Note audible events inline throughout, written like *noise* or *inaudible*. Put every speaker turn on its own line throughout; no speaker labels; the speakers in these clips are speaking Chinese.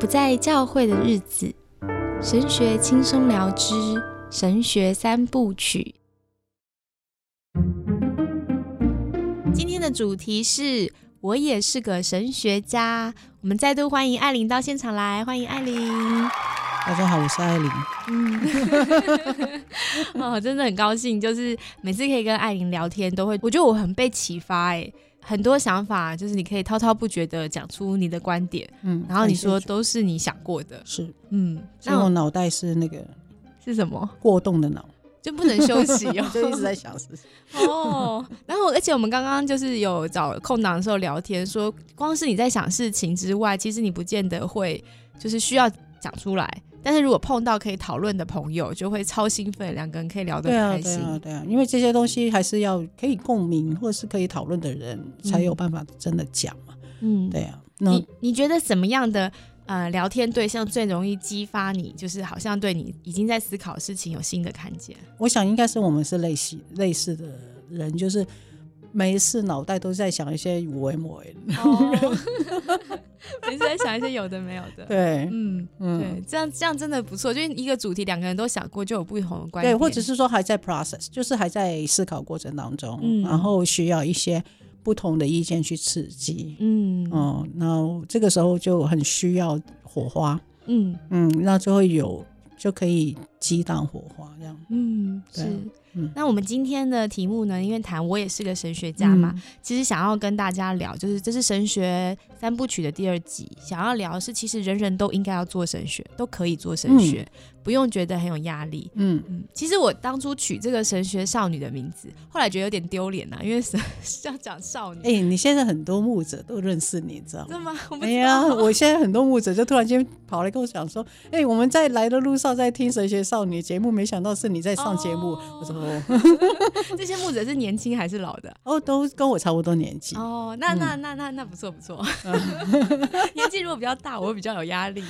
不在教会的日子，神学轻松聊之神学三部曲。今天的主题是我也是个神学家。我们再度欢迎艾琳到现场来，欢迎艾琳。
大家好，我是艾琳。
嗯，*laughs* 哦，真的很高兴，就是每次可以跟艾琳聊天，都会我觉得我很被启发哎。很多想法就是你可以滔滔不绝的讲出你的观点，嗯，然后你说都是你想过的，
是，嗯，那我脑袋是那个
是什么？
过动的脑，
就不能休息哦，
就一直在想事情。*laughs*
哦。然后而且我们刚刚就是有找空档的时候聊天，说光是你在想事情之外，其实你不见得会就是需要讲出来。但是如果碰到可以讨论的朋友，就会超兴奋，两个人可以聊得很开心。
对啊，对啊，对啊，因为这些东西还是要可以共鸣或者是可以讨论的人，才有办法真的讲嘛。嗯，对啊。
你你觉得什么样的呃聊天对象最容易激发你，就是好像对你已经在思考事情有新的看见？
我想应该是我们是类似类似的人，就是没事脑袋都在想一些无为莫为。*laughs*
每次在想一些有的没有的，
对，嗯
嗯，对，这样这样真的不错，就是一个主题，两个人都想过，就有不同的观点，
对，或者是说还在 process，就是还在思考过程当中，然后需要一些不同的意见去刺激，嗯。哦，那这个时候就很需要火花，嗯。嗯，那就会有就可以激荡火花这样，
嗯，是。那我们今天的题目呢？因为谈我也是个神学家嘛，其实想要跟大家聊，就是这是神学三部曲的第二集，想要聊是其实人人都应该要做神学，都可以做神学。不用觉得很有压力。嗯嗯，其实我当初取这个神学少女的名字，后来觉得有点丢脸呐，因为是要讲少女。
哎，你现在很多牧者都认识你，知道吗？
真的吗？
哎呀，我现在很多牧者就突然间跑来跟我讲说：“哎，我们在来的路上在听神学少女节目，没想到是你在上节目。”我说：“ *laughs*
这些牧者是年轻还是老的？”
哦，都跟我差不多年纪。
哦，那那那那那不错不错。*laughs* 年纪如果比较大，我会比较有压力。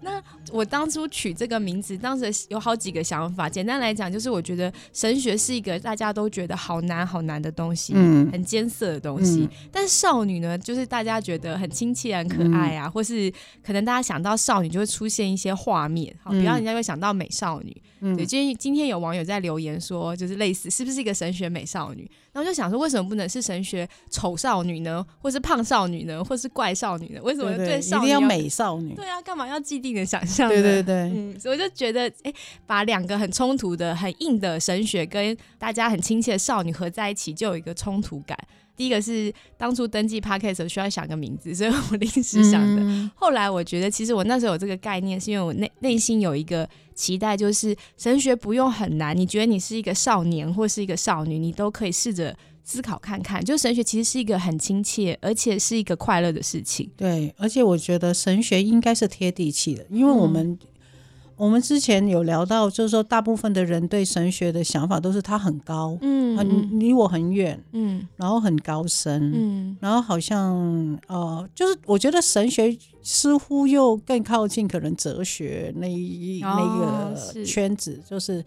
那我当初取。这个名字当时有好几个想法。简单来讲，就是我觉得神学是一个大家都觉得好难好难的东西，嗯，很艰涩的东西。但少女呢，就是大家觉得很亲切、很可爱啊，或是可能大家想到少女就会出现一些画面，好，比方人家会想到美少女。对，今天今天有网友在留言说，就是类似是不是一个神学美少女？然后就想说，为什么不能是神学丑少女呢？或是胖少女呢？或是怪少女呢？为什么对少女
一定要美少女？
对啊，干嘛要既定的想象？
对对对，
嗯，所以我就觉得，哎，把两个很冲突的、很硬的神学跟大家很亲切的少女合在一起，就有一个冲突感。第一个是当初登记 podcast 需要想个名字，*laughs* 所以我临时想的。后来我觉得，其实我那时候有这个概念，是因为我内内心有一个期待，就是神学不用很难。你觉得你是一个少年或是一个少女，你都可以试着思考看看。就神学其实是一个很亲切，而且是一个快乐的事情。
对，而且我觉得神学应该是贴地气的，因为我们。我们之前有聊到，就是说，大部分的人对神学的想法都是他很高，嗯，很离我很远，嗯，然后很高深，嗯，然后好像呃，就是我觉得神学似乎又更靠近可能哲学那一那个圈子，就是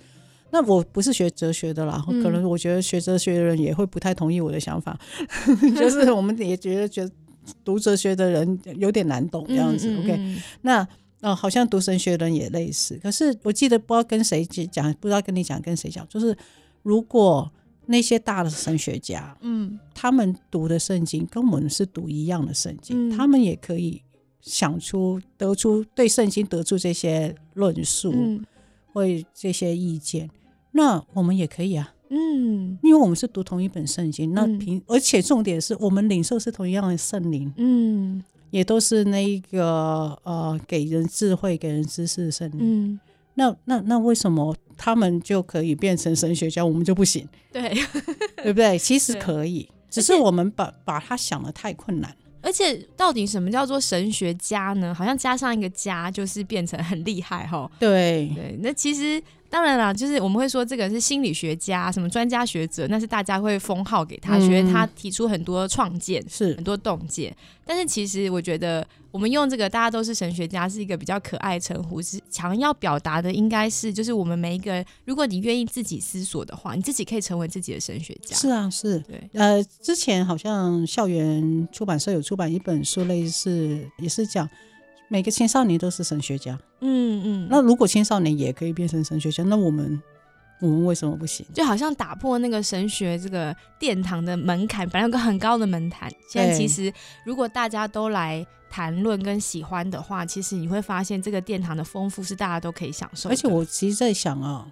那我不是学哲学的啦，可能我觉得学哲学的人也会不太同意我的想法，*laughs* 就是我们也觉得觉得读哲学的人有点难懂这样子，OK，那。哦，好像读神学的人也类似。可是我记得不知道跟谁讲，不知道跟你讲跟谁讲，就是如果那些大的神学家，嗯，他们读的圣经跟我们是读一样的圣经，他们也可以想出得出对圣经得出这些论述或这些意见，那我们也可以啊，嗯，因为我们是读同一本圣经，那平而且重点是我们领受是同样的圣灵，嗯。也都是那一个呃，给人智慧、给人知识的神灵。嗯，那那那为什么他们就可以变成神学家，我们就不行？
对，*laughs*
对不对？其实可以，只是我们把把他想的太困难。
而且，到底什么叫做神学家呢？好像加上一个“家”，就是变成很厉害哈。
对
对，那其实。当然啦，就是我们会说这个是心理学家，什么专家学者，那是大家会封号给他，觉得他提出很多创建，
是
很多洞见。但是其实我觉得，我们用这个大家都是神学家，是一个比较可爱称呼，是想要表达的应该是，就是我们每一个人，如果你愿意自己思索的话，你自己可以成为自己的神学家。
是啊，是。对，呃，之前好像校园出版社有出版一本书，类似也是讲。每个青少年都是神学家。嗯嗯。那如果青少年也可以变成神学家，那我们我们为什么不行？
就好像打破那个神学这个殿堂的门槛，本来有个很高的门槛，现在其实如果大家都来谈论跟喜欢的话，其实你会发现这个殿堂的丰富是大家都可以享受。
而且我其实在想啊。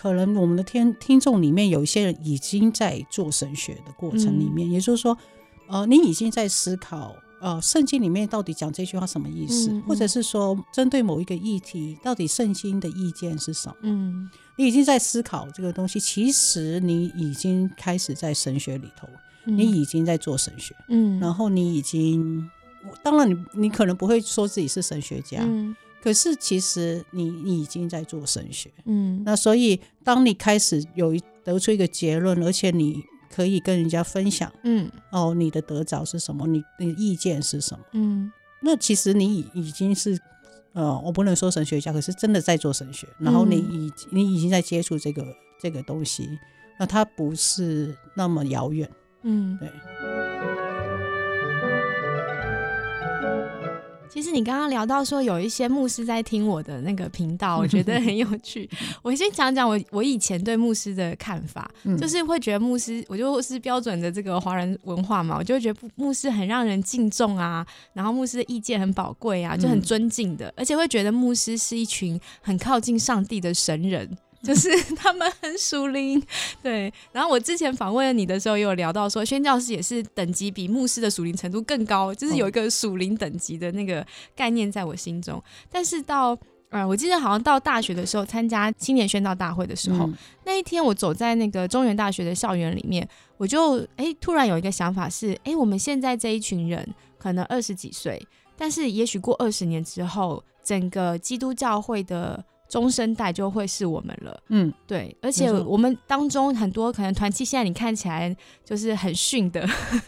可能我们的听听众里面有一些人已经在做神学的过程里面，也就是说，呃，你已经在思考，呃，圣经里面到底讲这句话什么意思，或者是说针对某一个议题，到底圣经的意见是什么？嗯，你已经在思考这个东西，其实你已经开始在神学里头，你已经在做神学，嗯，然后你已经，当然你你可能不会说自己是神学家。可是其实你你已经在做神学，嗯，那所以当你开始有得出一个结论，而且你可以跟人家分享，嗯，哦，你的得着是什么？你你的意见是什么？嗯，那其实你已已经是，呃，我不能说神学家，可是真的在做神学，然后你已你已经在接触这个这个东西，那它不是那么遥远，嗯，对。
其实你刚刚聊到说有一些牧师在听我的那个频道，*laughs* 我觉得很有趣。我先讲讲我我以前对牧师的看法，就是会觉得牧师，我就是标准的这个华人文化嘛，我就会觉得牧师很让人敬重啊，然后牧师的意见很宝贵啊，就很尊敬的，而且会觉得牧师是一群很靠近上帝的神人。就是 *laughs* 他们很属灵，对。然后我之前访问你的时候，也有聊到说，宣教师也是等级比牧师的属灵程度更高，就是有一个属灵等级的那个概念在我心中。但是到呃，我记得好像到大学的时候，参加青年宣道大会的时候，那一天我走在那个中原大学的校园里面，我就哎突然有一个想法是，哎，我们现在这一群人可能二十几岁，但是也许过二十年之后，整个基督教会的。中生代就会是我们了，嗯，对，而且我们当中很多可能团契现在你看起来就是很逊的，*laughs*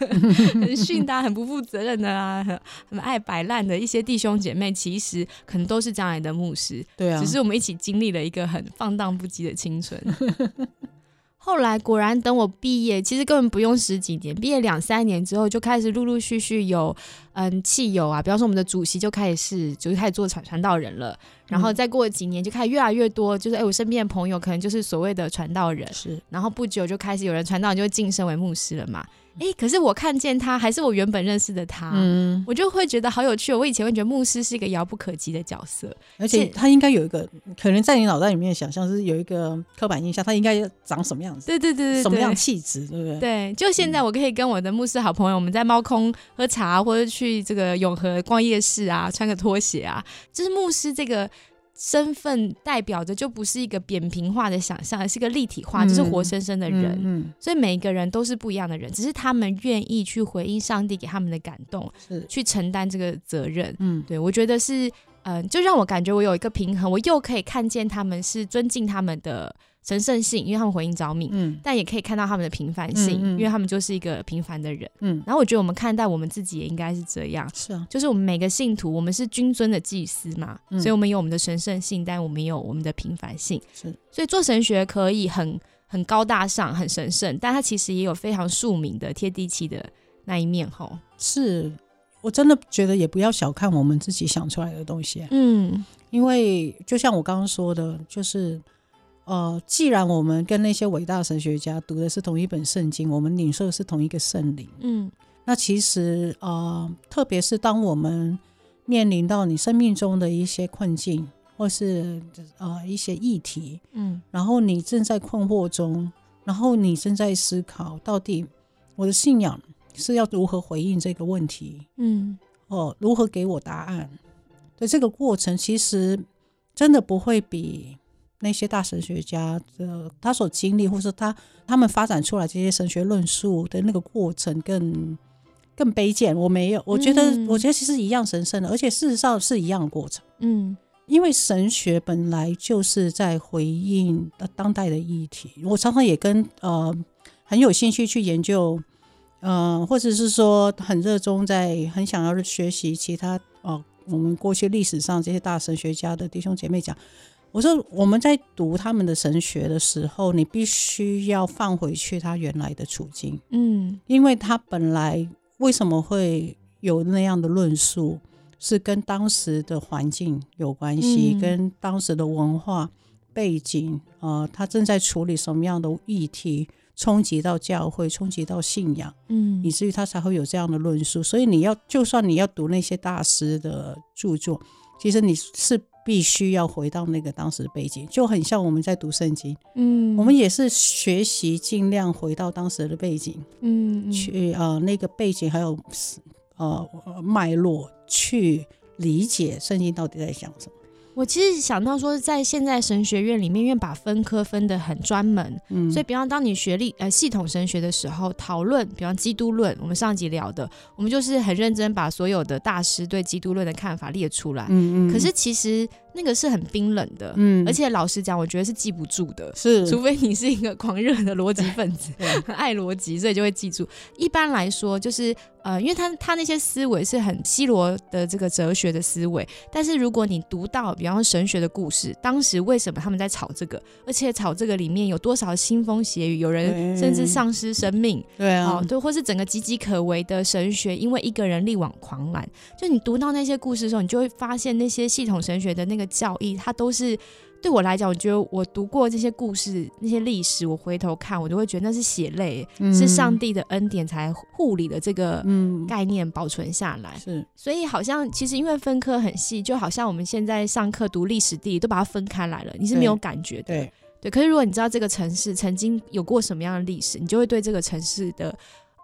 很逊的，很不负责任的啊，很很爱摆烂的一些弟兄姐妹，其实可能都是将来的牧师，
对啊，
只是我们一起经历了一个很放荡不羁的青春。*laughs* 后来果然，等我毕业，其实根本不用十几年，毕业两三年之后，就开始陆陆续续有，嗯，汽油啊，比方说我们的主席就开始是，就开始做传传道人了，然后再过几年就开始越来越多，就是哎，我身边的朋友可能就是所谓的传道人，
是，
然后不久就开始有人传道，就会晋升为牧师了嘛。哎，可是我看见他还是我原本认识的他，嗯，我就会觉得好有趣。我以前会觉得牧师是一个遥不可及的角色，
而且他应该有一个可能在你脑袋里面想象是有一个刻板印象，他应该长什么样子？
对对对对，
什么样气质？对不对？
对，就现在我可以跟我的牧师好朋友，我们在猫空喝茶，或者去这个永和逛夜市啊，穿个拖鞋啊，就是牧师这个。身份代表着就不是一个扁平化的想象，而是一个立体化，就是活生生的人。嗯，所以每一个人都是不一样的人，只是他们愿意去回应上帝给他们的感动，去承担这个责任。嗯，对我觉得是，嗯，就让我感觉我有一个平衡，我又可以看见他们是尊敬他们的。神圣性，因为他们回应着命，嗯，但也可以看到他们的平凡性，因为他们就是一个平凡的人，嗯。然后我觉得我们看待我们自己也应该是这样，
是啊，
就是我们每个信徒，我们是君尊的祭司嘛，嗯。所以我们有我们的神圣性，但我们有我们的平凡性，
是。
所以做神学可以很很高大上、很神圣，但它其实也有非常庶民的、贴地气的那一面，吼。
是。我真的觉得也不要小看我们自己想出来的东西，嗯，因为就像我刚刚说的，就是。呃，既然我们跟那些伟大神学家读的是同一本圣经，我们领受的是同一个圣灵，嗯，那其实呃，特别是当我们面临到你生命中的一些困境，或是呃一些议题，嗯，然后你正在困惑中，然后你正在思考，到底我的信仰是要如何回应这个问题，嗯，哦，如何给我答案？的这个过程，其实真的不会比。那些大神学家的他所经历，或是他他们发展出来这些神学论述的那个过程，更更卑贱。我没有，我觉得，我觉得其实一样神圣的，而且事实上是一样的过程。嗯，因为神学本来就是在回应当代的议题。我常常也跟呃很有兴趣去研究，呃，或者是说很热衷在很想要学习其他呃我们过去历史上这些大神学家的弟兄姐妹讲。我说我们在读他们的神学的时候，你必须要放回去他原来的处境，嗯，因为他本来为什么会有那样的论述，是跟当时的环境有关系，跟当时的文化背景呃，他正在处理什么样的议题，冲击到教会，冲击到信仰，嗯，以至于他才会有这样的论述。所以你要，就算你要读那些大师的著作，其实你是必须要回到那个当时的背景，就很像我们在读圣经，嗯，我们也是学习尽量回到当时的背景，嗯，去啊那个背景还有。呃，脉络去理解圣经到底在讲什么。
我其实想到说，在现在神学院里面，因为把分科分得很专门，嗯，所以比方当你学历呃系统神学的时候，讨论比方基督论，我们上集聊的，我们就是很认真把所有的大师对基督论的看法列出来，嗯嗯，可是其实。那个是很冰冷的，嗯，而且老实讲，我觉得是记不住的，
是，
除非你是一个狂热的逻辑分子，*laughs* 很爱逻辑，所以就会记住。一般来说，就是呃，因为他他那些思维是很西罗的这个哲学的思维，但是如果你读到，比方说神学的故事，当时为什么他们在吵这个，而且吵这个里面有多少腥风血雨，有人甚至丧失生命，
对啊，
对，或是整个岌岌可危的神学，因为一个人力挽狂澜，就你读到那些故事的时候，你就会发现那些系统神学的那个。教义，它都是对我来讲，我觉得我读过这些故事、那些历史，我回头看，我就会觉得那是血泪，是上帝的恩典才护理的这个概念保存下来。
是，
所以好像其实因为分科很细，就好像我们现在上课读历史地理都把它分开来了，你是没有感觉的。
对
对，可是如果你知道这个城市曾经有过什么样的历史，你就会对这个城市的。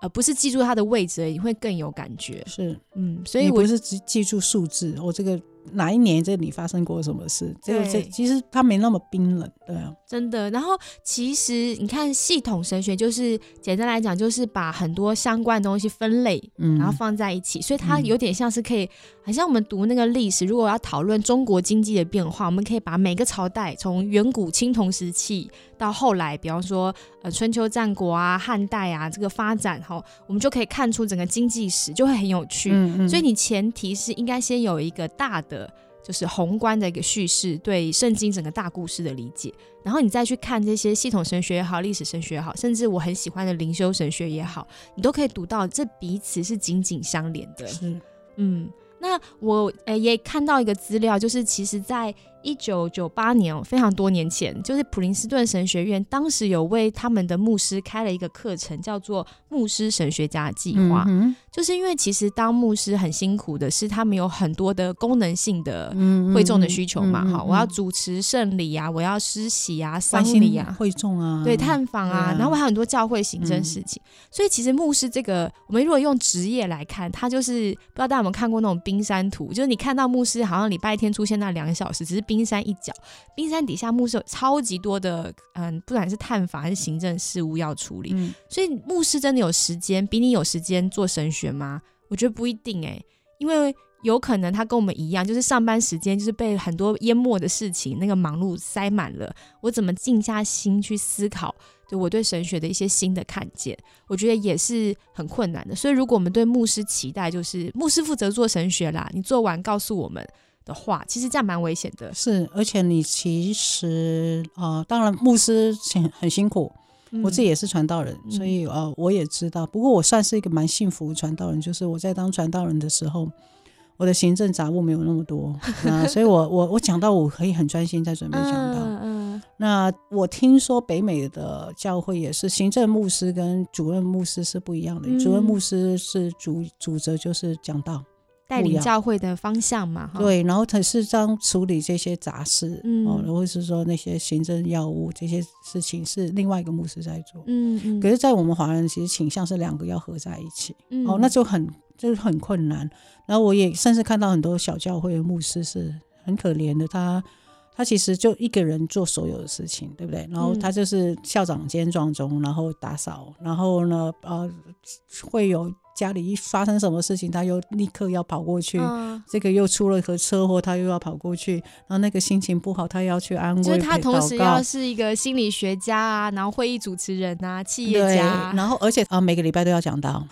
呃，不是记住它的位置，你会更有感觉。
是，
嗯，所以
我不是只记住数字，我这个。哪一年这里发生过什么事？这个这其实它没那么冰冷，对啊，
真的。然后其实你看系统神学，就是简单来讲，就是把很多相关的东西分类，嗯，然后放在一起，所以它有点像是可以，好像我们读那个历史，如果要讨论中国经济的变化，我们可以把每个朝代从远古青铜时期到后来，比方说呃春秋战国啊、汉代啊这个发展哈，我们就可以看出整个经济史就会很有趣。所以你前提是应该先有一个大的。就是宏观的一个叙事，对圣经整个大故事的理解，然后你再去看这些系统神学也好，历史神学也好，甚至我很喜欢的灵修神学也好，你都可以读到这彼此是紧紧相连的。
是，
嗯，那我呃也看到一个资料，就是其实在。一九九八年，非常多年前，就是普林斯顿神学院当时有为他们的牧师开了一个课程，叫做牧师神学家计划。嗯就是因为其实当牧师很辛苦的是，他们有很多的功能性的会众的需求嘛。哈，我要主持圣礼啊，我要施洗啊，丧礼啊，
会众啊，
对，探访啊，然后还有很多教会行政事情。所以其实牧师这个，我们如果用职业来看，他就是不知道大家有没有看过那种冰山图，就是你看到牧师好像礼拜天出现那两个小时，只是冰。冰山一角，冰山底下牧师有超级多的，嗯，不管是探访还是行政事务要处理，所以牧师真的有时间比你有时间做神学吗？我觉得不一定哎，因为有可能他跟我们一样，就是上班时间就是被很多淹没的事情那个忙碌塞满了，我怎么静下心去思考，就我对神学的一些新的看见，我觉得也是很困难的。所以如果我们对牧师期待就是牧师负责做神学啦，你做完告诉我们。的话，其实这样蛮危险的。
是，而且你其实啊，当然牧师很很辛苦，我自己也是传道人，所以呃，我也知道。不过我算是一个蛮幸福传道人，就是我在当传道人的时候，我的行政杂务没有那么多啊，*laughs* 所以我我我讲到我可以很专心在准备讲道。嗯，那我听说北美的教会也是行政牧师跟主任牧师是不一样的，主任牧师是主主责就是讲道。
带领教会的方向嘛，
对，然后他是样处理这些杂事，哦，或者是说那些行政要务这些事情是另外一个牧师在做，嗯嗯。可是，在我们华人其实倾向是两个要合在一起，哦，那就很就是很困难。然后我也甚至看到很多小教会的牧师是很可怜的，他他其实就一个人做所有的事情，对不对？然后他就是校长兼撞钟，然后打扫，然后呢，呃，会有。家里一发生什么事情，他又立刻要跑过去。这个又出了个车祸，他又要跑过去。然后那个心情不好，他要去安慰。
就是他同时要是一个心理学家啊，然后会议主持人啊，企业
家。然后而且啊，每个礼拜都要讲到。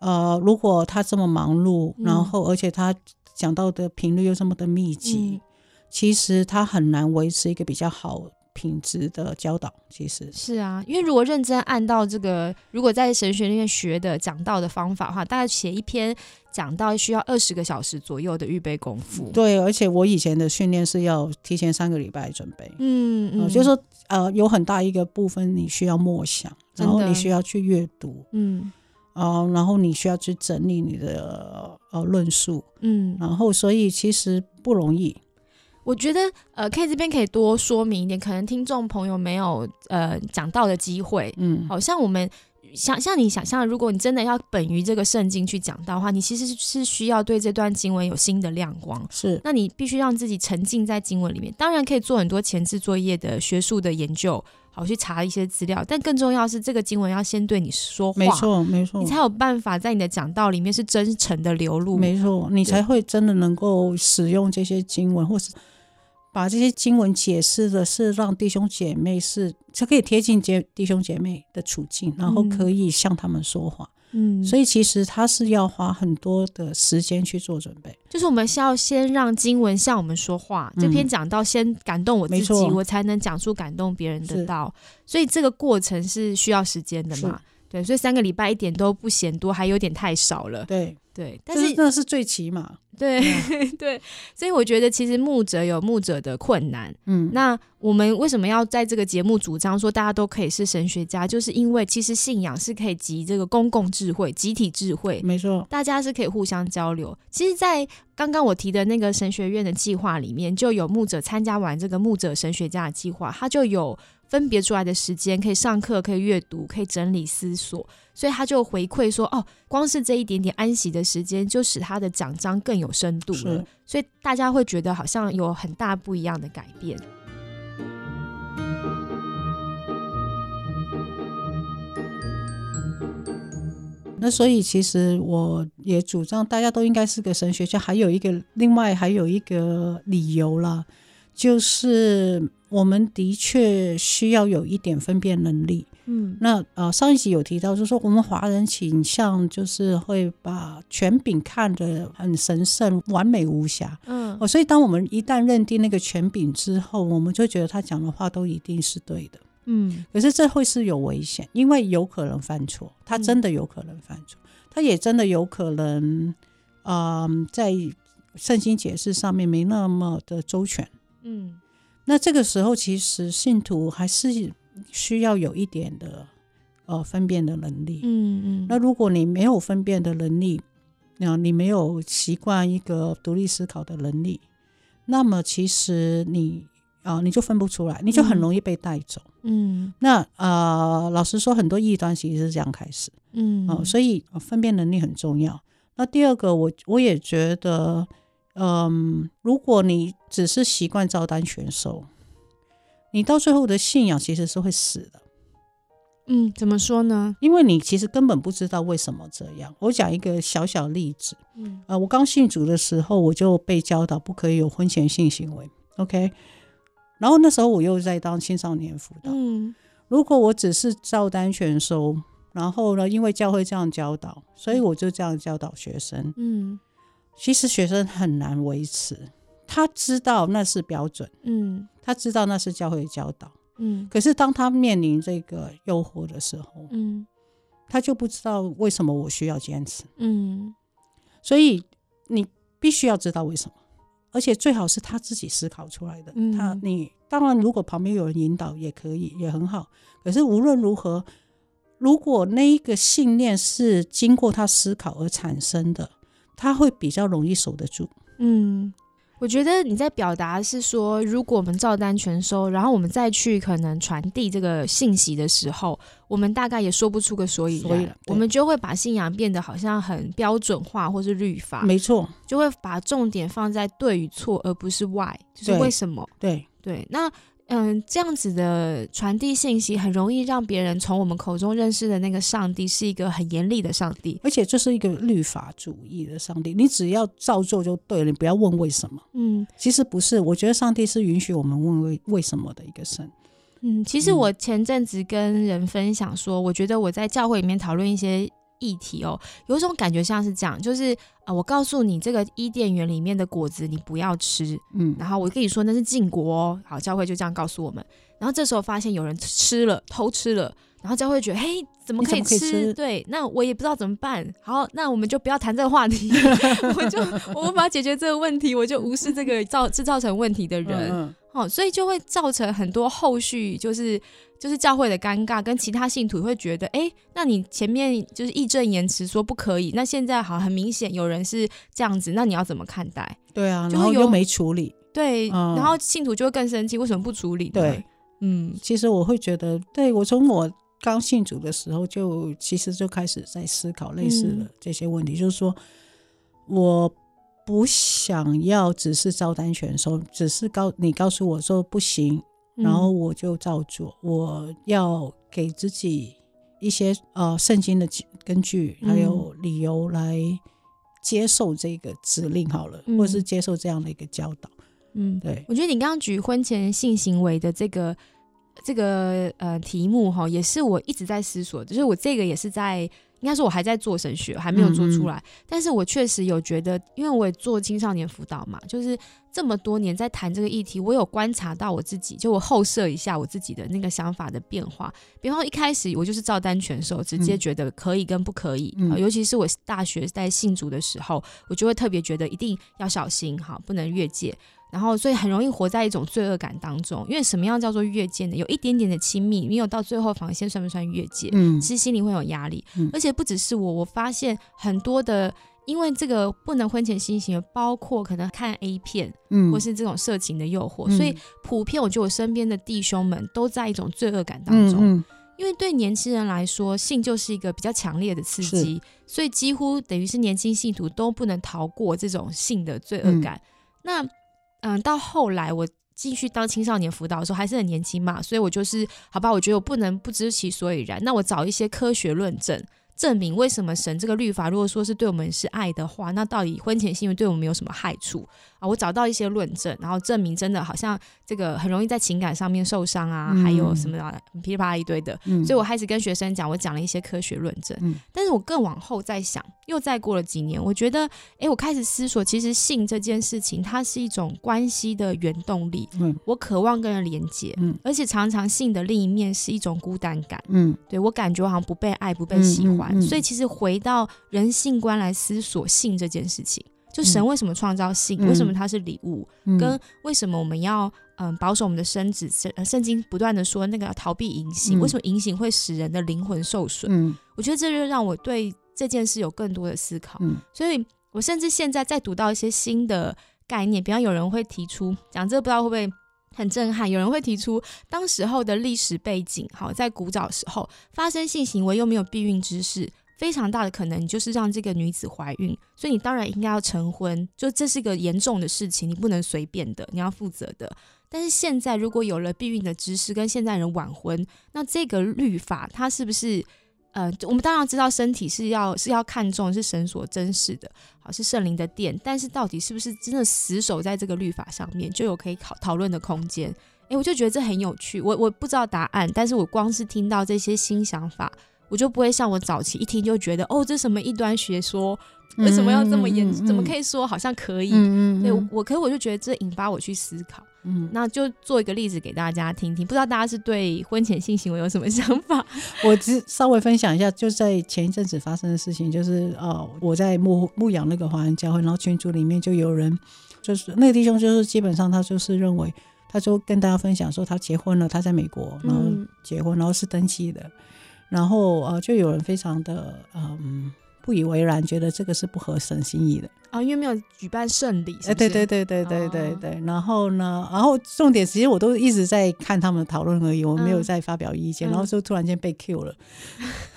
呃，如果他这么忙碌，然后而且他讲到的频率又这么的密集，其实他很难维持一个比较好品质的教导。其实
是啊，因为如果认真按照这个，如果在神学里面学的讲道的方法的话，大概写一篇讲道需要二十个小时左右的预备功夫。
对，而且我以前的训练是要提前三个礼拜准备。
嗯嗯，
就是说呃，有很大一个部分你需要默想，然后你需要去阅读。
嗯。
啊，然后你需要去整理你的呃论述，
嗯，
然后所以其实不容易。
我觉得呃，K 这边可以多说明一点，可能听众朋友没有呃讲到的机会，
嗯，
好像我们想像你想象，如果你真的要本于这个圣经去讲到的话，你其实是需要对这段经文有新的亮光，
是，
那你必须让自己沉浸在经文里面，当然可以做很多前置作业的学术的研究。好，去查一些资料，但更重要是这个经文要先对你说话，
没错，没错，
你才有办法在你的讲道里面是真诚的流露，
没错，你才会真的能够使用这些经文，或是把这些经文解释的是让弟兄姐妹是，是可以贴近姐弟兄姐妹的处境，然后可以向他们说话。
嗯，
所以其实他是要花很多的时间去做准备，
就是我们是要先让经文向我们说话，这篇讲到先感动我自己，我才能讲出感动别人的道，所以这个过程是需要时间的嘛？对，所以三个礼拜一点都不嫌多，还有点太少了。
对
对，但是
那是最起码。
对 *laughs* 对，所以我觉得其实牧者有牧者的困难。
嗯，
那我们为什么要在这个节目主张说大家都可以是神学家？就是因为其实信仰是可以集这个公共智慧、集体智慧，
没错，
大家是可以互相交流。其实，在刚刚我提的那个神学院的计划里面，就有牧者参加完这个牧者神学家的计划，他就有分别出来的时间可以上课、可以阅读、可以整理思索。所以他就回馈说：“哦，光是这一点点安息的时间，就使他的讲章更有深度了。所以大家会觉得好像有很大不一样的改变。
那所以其实我也主张，大家都应该是个神学家。还有一个，另外还有一个理由啦，就是我们的确需要有一点分辨能力。”
嗯，
那呃，上一集有提到，就是说我们华人倾向就是会把权柄看得很神圣、完美无瑕。
嗯，
哦，所以当我们一旦认定那个权柄之后，我们就觉得他讲的话都一定是对的。
嗯，
可是这会是有危险，因为有可能犯错，他真的有可能犯错，他也真的有可能，嗯，在圣经解释上面没那么的周全。
嗯，
那这个时候其实信徒还是。需要有一点的呃分辨的能力，
嗯嗯。
那如果你没有分辨的能力，那你没有习惯一个独立思考的能力，那么其实你啊你就分不出来，你就很容易被带走。
嗯。
那呃，老实说，很多异端其实是这样开始。
嗯。
哦，所以分辨能力很重要。那第二个，我我也觉得，嗯，如果你只是习惯照单全收。你到最后的信仰其实是会死的，
嗯，怎么说呢？
因为你其实根本不知道为什么这样。我讲一个小小例子，
嗯，
呃，我刚信主的时候，我就被教导不可以有婚前性行为，OK。然后那时候我又在当青少年辅导，
嗯，
如果我只是照单全收，然后呢，因为教会这样教导，所以我就这样教导学生，
嗯，
其实学生很难维持。他知道那是标准，
嗯，
他知道那是教会教导，
嗯，
可是当他面临这个诱惑的时候，
嗯，
他就不知道为什么我需要坚持，
嗯，
所以你必须要知道为什么，而且最好是他自己思考出来的。他你当然如果旁边有人引导也可以，也很好。可是无论如何，如果那一个信念是经过他思考而产生的，他会比较容易守得住。
嗯。我觉得你在表达是说，如果我们照单全收，然后我们再去可能传递这个信息的时候，我们大概也说不出个所以然，我们就会把信仰变得好像很标准化或是律法，
没错，
就会把重点放在对与错，而不是 why，就是为什么？
对
对，那。嗯，这样子的传递信息很容易让别人从我们口中认识的那个上帝是一个很严厉的上帝，
而且这是一个律法主义的上帝。你只要照做就对了，你不要问为什么。
嗯，
其实不是，我觉得上帝是允许我们问为为什么的一个神。
嗯，其实我前阵子跟人分享说，我觉得我在教会里面讨论一些。议题哦，有一种感觉像是这样，就是啊，我告诉你这个伊甸园里面的果子你不要吃，嗯，然后我跟你说那是禁果哦，好，教会就这样告诉我们，然后这时候发现有人吃了，偷吃了。然后教会觉得，嘿，怎么可以吃？对，那我也不知道怎么办。好，那我们就不要谈这个话题，*laughs* 我就我无法解决这个问题，我就无视这个造制造成问题的人。哦，所以就会造成很多后续，就是就是教会的尴尬，跟其他信徒会觉得，哎，那你前面就是义正言辞说不可以，那现在好很明显有人是这样子，那你要怎么看待？
对啊，然后又没处理，
对，然后信徒就会更生气，为什么不处理？
对，嗯，其实我会觉得，对我从我。刚信主的时候，就其实就开始在思考类似的这些问题，就是说，我不想要只是照单全收，只是告你告诉我说不行，然后我就照做。我要给自己一些呃圣经的根据，还有理由来接受这个指令好了，或者是接受这样的一个教导。嗯，对，
我觉得你刚刚举婚前性行为的这个。这个呃题目哈，也是我一直在思索，就是我这个也是在，应该是我还在做神学，还没有做出来。但是我确实有觉得，因为我也做青少年辅导嘛，就是这么多年在谈这个议题，我有观察到我自己，就我后设一下我自己的那个想法的变化。比方说一开始我就是照单全收，直接觉得可以跟不可以，尤其是我大学在信主的时候，我就会特别觉得一定要小心哈，不能越界。然后，所以很容易活在一种罪恶感当中，因为什么样叫做越界呢？有一点点的亲密，没有到最后防线，算不算越界？嗯，其实心里会有压力，而且不只是我，我发现很多的，因为这个不能婚前性行为，包括可能看 A 片，嗯，或是这种色情的诱惑，所以普遍我觉得我身边的弟兄们都在一种罪恶感当中，因为对年轻人来说，性就是一个比较强烈的刺激，所以几乎等于是年轻信徒都不能逃过这种性的罪恶感。那嗯，到后来我继续当青少年辅导的时候，还是很年轻嘛，所以我就是好吧，我觉得我不能不知其所以然，那我找一些科学论证。证明为什么神这个律法，如果说是对我们是爱的话，那到底婚前性对我们有什么害处啊？我找到一些论证，然后证明真的好像这个很容易在情感上面受伤啊，还有什么噼里啪啦一堆的。所以我开始跟学生讲，我讲了一些科学论证。但是我更往后再想，又再过了几年，我觉得，哎，我开始思索，其实性这件事情，它是一种关系的原动力。嗯，我渴望跟人连接，嗯，而且常常性的另一面是一种孤单感。嗯，对我感觉好像不被爱，不被喜欢。所以，其实回到人性观来思索性这件事情，就神为什么创造性？为什么它是礼物？跟为什么我们要嗯保守我们的身子？圣圣经不断的说那个逃避隐形，为什么隐形会使人的灵魂受损？嗯，我觉得这就让我对这件事有更多的思考。嗯，所以我甚至现在在读到一些新的概念，比方有人会提出讲这个，不知道会不会？很震撼，有人会提出当时候的历史背景，好，在古早时候发生性行为又没有避孕知识，非常大的可能就是让这个女子怀孕，所以你当然应该要成婚，就这是个严重的事情，你不能随便的，你要负责的。但是现在如果有了避孕的知识，跟现在人晚婚，那这个律法它是不是？呃，我们当然知道身体是要是要看重，是神所珍视的，好是圣灵的殿。但是到底是不是真的死守在这个律法上面，就有可以讨讨论的空间？诶，我就觉得这很有趣。我我不知道答案，但是我光是听到这些新想法，我就不会像我早期一听就觉得，哦，这什么异端学说。为什么要这么严？怎么可以说好像可以？对我，可是我就觉得这引发我去思考。嗯，那就做一个例子给大家听听。不知道大家是对婚前性行为有什么 *laughs* 想法？*laughs*
我只稍微分享一下，就在前一阵子发生的事情，就是呃，我在牧牧养那个华人教会，然后群组里面就有人，就是那个弟兄，就是基本上他就是认为，他就跟大家分享说他结婚了，他在美国，然后结婚，然后是登记的，然后呃，就有人非常的嗯。不以为然，觉得这个是不合神心意的
啊，因为没有举办圣礼。
哎，对对对对对对对。然后呢，然后重点其实我都一直在看他们讨论而已，我没有在发表意见。然后就突然间被 Q 了，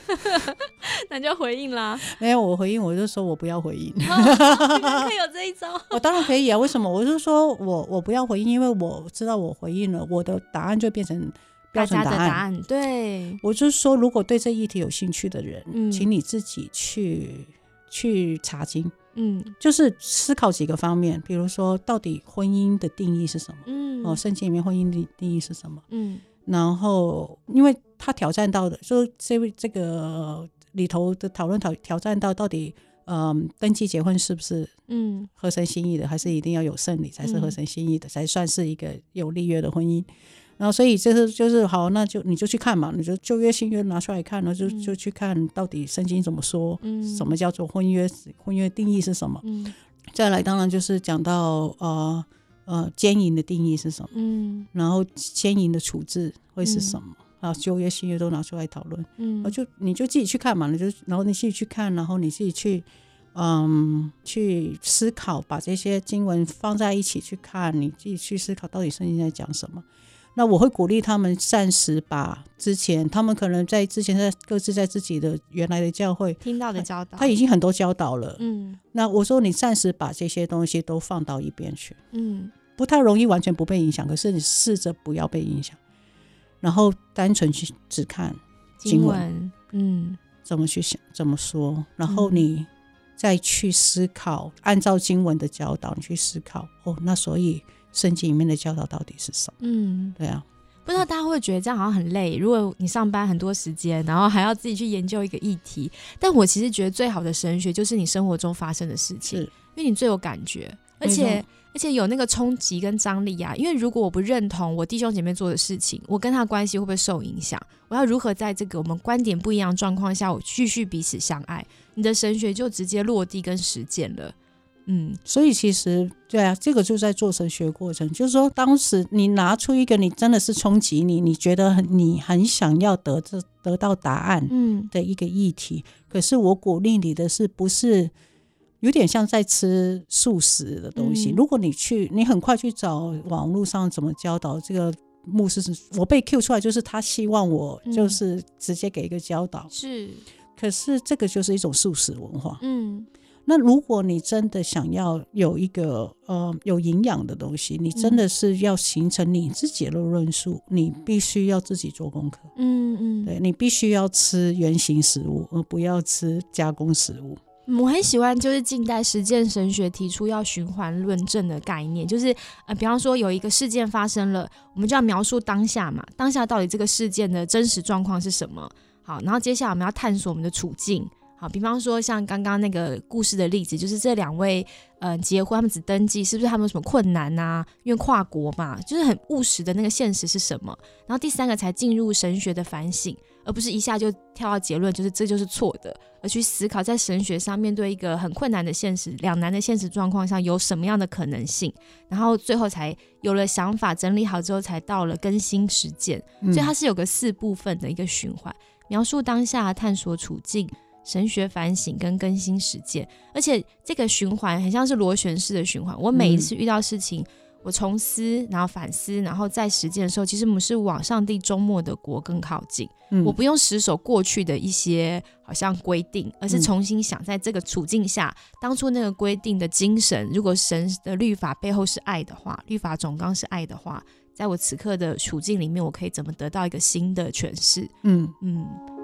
*laughs*
那就回应啦。
没有，我回应我就说我不要回应。可
以有这一招？*laughs*
我当然可以啊。为什么？我就说我我不要回应，因为我知道我回应了，我的答案就变成。标准答
案，对。
我就是说，如果对这议题有兴趣的人，请你自己去去查经，嗯，就是思考几个方面，比如说，到底婚姻的定义是什么？嗯，哦，圣经里面婚姻的定义是什么？嗯，然后，因为他挑战到的，说这位这个里头的讨论挑挑战到到底，嗯，登记结婚是不是嗯。合神心意的，还是一定要有圣礼才是合神心意的，才算是一个有立约的婚姻？然后所以就是就是好，那就你就去看嘛，你就旧约新约拿出来看，然后就就去看到底圣经怎么说，什么叫做婚约，婚约定义是什么？再来当然就是讲到呃呃奸淫的定义是什么？嗯，然后奸淫的处置会是什么？啊，旧约新约都拿出来讨论，嗯，就你就自己去看嘛，你就然后你自己去看，然后你自己去嗯去思考，把这些经文放在一起去看，你自己去思考到底圣经在讲什么。那我会鼓励他们暂时把之前他们可能在之前在各自在自己的原来的教会
听到的教导，
他已经很多教导了，嗯，那我说你暂时把这些东西都放到一边去，嗯，不太容易完全不被影响，可是你试着不要被影响。然后单纯去只看经文，嗯，怎么去想，怎么说，然后你再去思考，按照经文的教导，你去思考。哦，那所以圣经里面的教导到底是什么？嗯，对啊。
不知道大家会觉得这样好像很累。如果你上班很多时间，然后还要自己去研究一个议题，但我其实觉得最好的神学就是你生活中发生的事情，因为你最有感觉，而且。而且有那个冲击跟张力啊，因为如果我不认同我弟兄姐妹做的事情，我跟他关系会不会受影响？我要如何在这个我们观点不一样的状况下，我继续彼此相爱？你的神学就直接落地跟实践了。
嗯，所以其实对啊，这个就在做神学过程，就是说当时你拿出一个你真的是冲击你，你觉得很你很想要得这得到答案嗯的一个议题，可是我鼓励你的是不是？有点像在吃素食的东西。如果你去，你很快去找网络上怎么教导这个牧师，我被 Q 出来，就是他希望我就是直接给一个教导。
是，
可是这个就是一种素食文化。嗯，那如果你真的想要有一个呃有营养的东西，你真的是要形成你自己的论述，你必须要自己做功课。嗯嗯，对你必须要吃原型食物，而不要吃加工食物。
我很喜欢，就是近代实践神学提出要循环论证的概念，就是呃，比方说有一个事件发生了，我们就要描述当下嘛，当下到底这个事件的真实状况是什么？好，然后接下来我们要探索我们的处境。好，比方说像刚刚那个故事的例子，就是这两位呃结婚，他们只登记，是不是他们有什么困难呐？因为跨国嘛，就是很务实的那个现实是什么？然后第三个才进入神学的反省。而不是一下就跳到结论，就是这就是错的，而去思考在神学上面对一个很困难的现实、两难的现实状况上有什么样的可能性，然后最后才有了想法，整理好之后才到了更新实践。所以它是有个四部分的一个循环：描述当下、探索处境、神学反省跟更新实践。而且这个循环很像是螺旋式的循环，我每一次遇到事情。我重思，然后反思，然后在实践的时候，其实我们是往上帝周末的国更靠近。我不用死守过去的一些好像规定，而是重新想，在这个处境下，当初那个规定的精神，如果神的律法背后是爱的话，律法总纲是爱的话，在我此刻的处境里面，我可以怎么得到一个新的诠释？嗯嗯。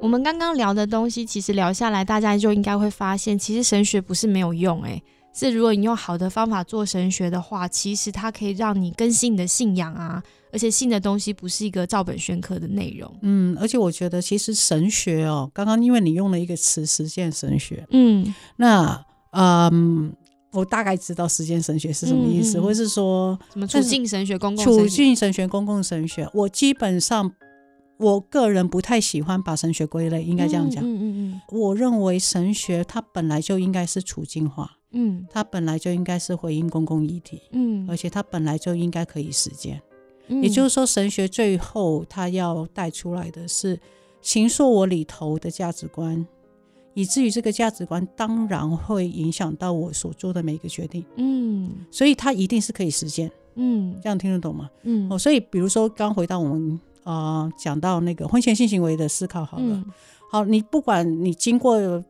我们刚刚聊的东西，其实聊下来，大家就应该会发现，其实神学不是没有用，诶，是如果你用好的方法做神学的话，其实它可以让你更新你的信仰啊，而且信的东西不是一个照本宣科的内容。
嗯，而且我觉得其实神学哦，刚刚因为你用了一个词“实践神学”，嗯，那嗯，我大概知道实践神学是什么意思，或是说
什么处境神学、公共
处境神学、公共神学，我基本上。我个人不太喜欢把神学归类，应该这样讲。嗯嗯嗯。我认为神学它本来就应该是处境化，嗯，它本来就应该是回应公共议题，嗯，而且它本来就应该可以实践。也就是说，神学最后它要带出来的是形塑我里头的价值观，以至于这个价值观当然会影响到我所做的每一个决定。嗯，所以它一定是可以实践。嗯，这样听得懂吗？嗯。哦，所以比如说刚回到我们。啊，讲到那个婚前性行为的思考，好了，好，你不管你经过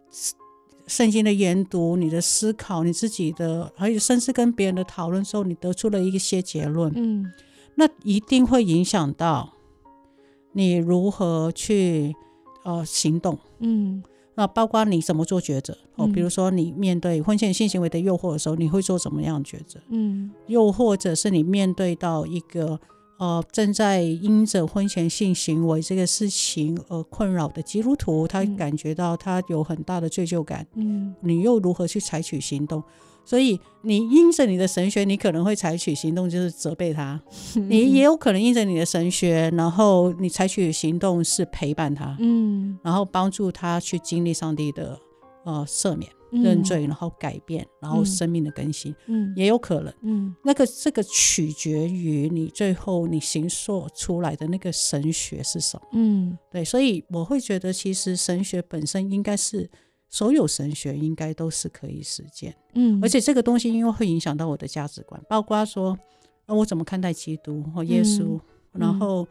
圣经的研读，你的思考，你自己的，还有甚至跟别人的讨论之后，你得出了一些结论，嗯，那一定会影响到你如何去呃行动，嗯，那包括你怎么做抉择，哦，比如说你面对婚前性行为的诱惑的时候，你会做怎么样抉择，嗯，又或者是你面对到一个。呃正在因着婚前性行为这个事情而困扰的基督徒，他感觉到他有很大的罪疚感，嗯，你又如何去采取行动？所以你因着你的神学，你可能会采取行动，就是责备他；*laughs* 你也有可能因着你的神学，然后你采取行动是陪伴他，嗯，然后帮助他去经历上帝的呃赦免、认罪，然后改变，然后生命的更新，嗯，也有可能，嗯，那个这个取决于你最后你行说出来的那个神学是什么，嗯，对，所以我会觉得其实神学本身应该是。所有神学应该都是可以实践，嗯，而且这个东西因为会影响到我的价值观，包括说，呃，我怎么看待基督或耶稣，然后，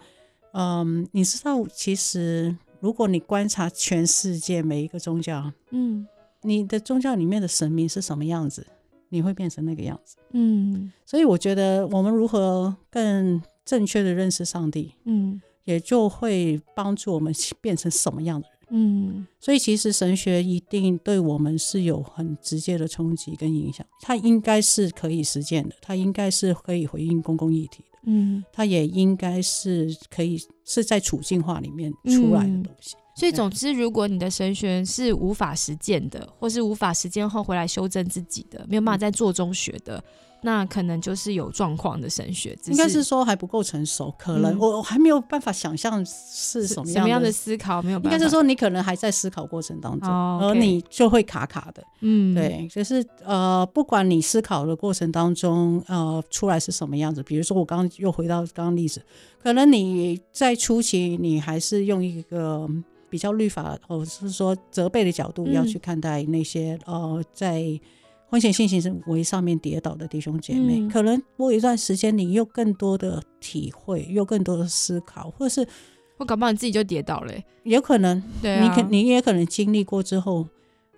嗯，你知道，其实如果你观察全世界每一个宗教，嗯，你的宗教里面的神明是什么样子，你会变成那个样子，嗯，所以我觉得我们如何更正确的认识上帝，嗯，也就会帮助我们变成什么样的人。嗯，所以其实神学一定对我们是有很直接的冲击跟影响，它应该是可以实践的，它应该是可以回应公共议题的，嗯，它也应该是可以是在处境化里面出来的东西。
所以总之，如果你的神学是无法实践的，或是无法实践后回来修正自己的，没有办法在做中学的。那可能就是有状况的神学，
应该是说还不够成熟，可能我还没有办法想象是什么
什么样的思考，没有，
应该是说你可能还在思考过程当中，而你就会卡卡的，嗯，对，就是呃，不管你思考的过程当中，呃，出来是什么样子，比如说我刚刚又回到刚刚例子，可能你在初期你还是用一个比较律法或者是说责备的角度要去看待那些呃在。婚前性行为上面跌倒的弟兄姐妹，可能过一段时间，你又更多的体会，又更多的思考，或者是
我搞不好你自己就跌倒了，
有可能，对，你可你也可能经历过之后，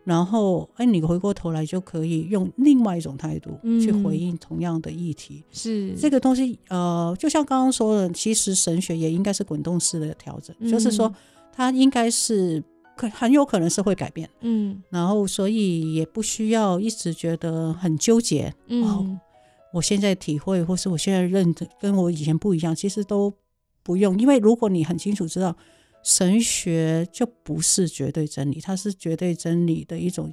然后哎，你回过头来就可以用另外一种态度去回应同样的议题。
是。
这个东西，呃，就像刚刚说的，其实神学也应该是滚动式的调整，就是说它应该是。可很有可能是会改变，嗯，然后所以也不需要一直觉得很纠结，嗯，我现在体会或是我现在认的跟我以前不一样，其实都不用，因为如果你很清楚知道神学就不是绝对真理，它是绝对真理的一种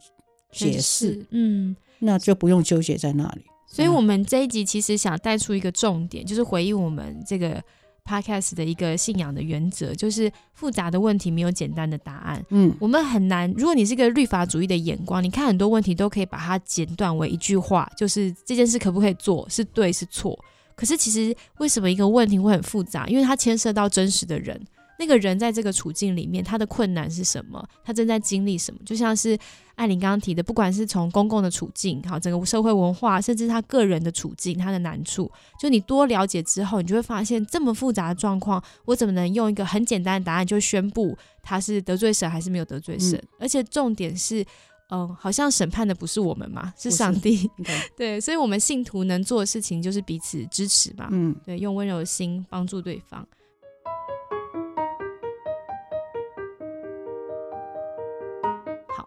解释，嗯，那就不用纠结在那里。
所以我们这一集其实想带出一个重点，就是回应我们这个。Podcast 的一个信仰的原则就是复杂的问题没有简单的答案。嗯，我们很难。如果你是一个律法主义的眼光，你看很多问题都可以把它简短为一句话，就是这件事可不可以做，是对是错。可是其实为什么一个问题会很复杂？因为它牵涉到真实的人。那个人在这个处境里面，他的困难是什么？他正在经历什么？就像是艾琳刚刚提的，不管是从公共的处境，好，整个社会文化，甚至他个人的处境，他的难处，就你多了解之后，你就会发现这么复杂的状况，我怎么能用一个很简单的答案就宣布他是得罪神还是没有得罪神？而且重点是，嗯，好像审判的不是我们嘛，是上帝。*laughs* 对，所以我们信徒能做的事情就是彼此支持嘛，嗯，对，用温柔的心帮助对方。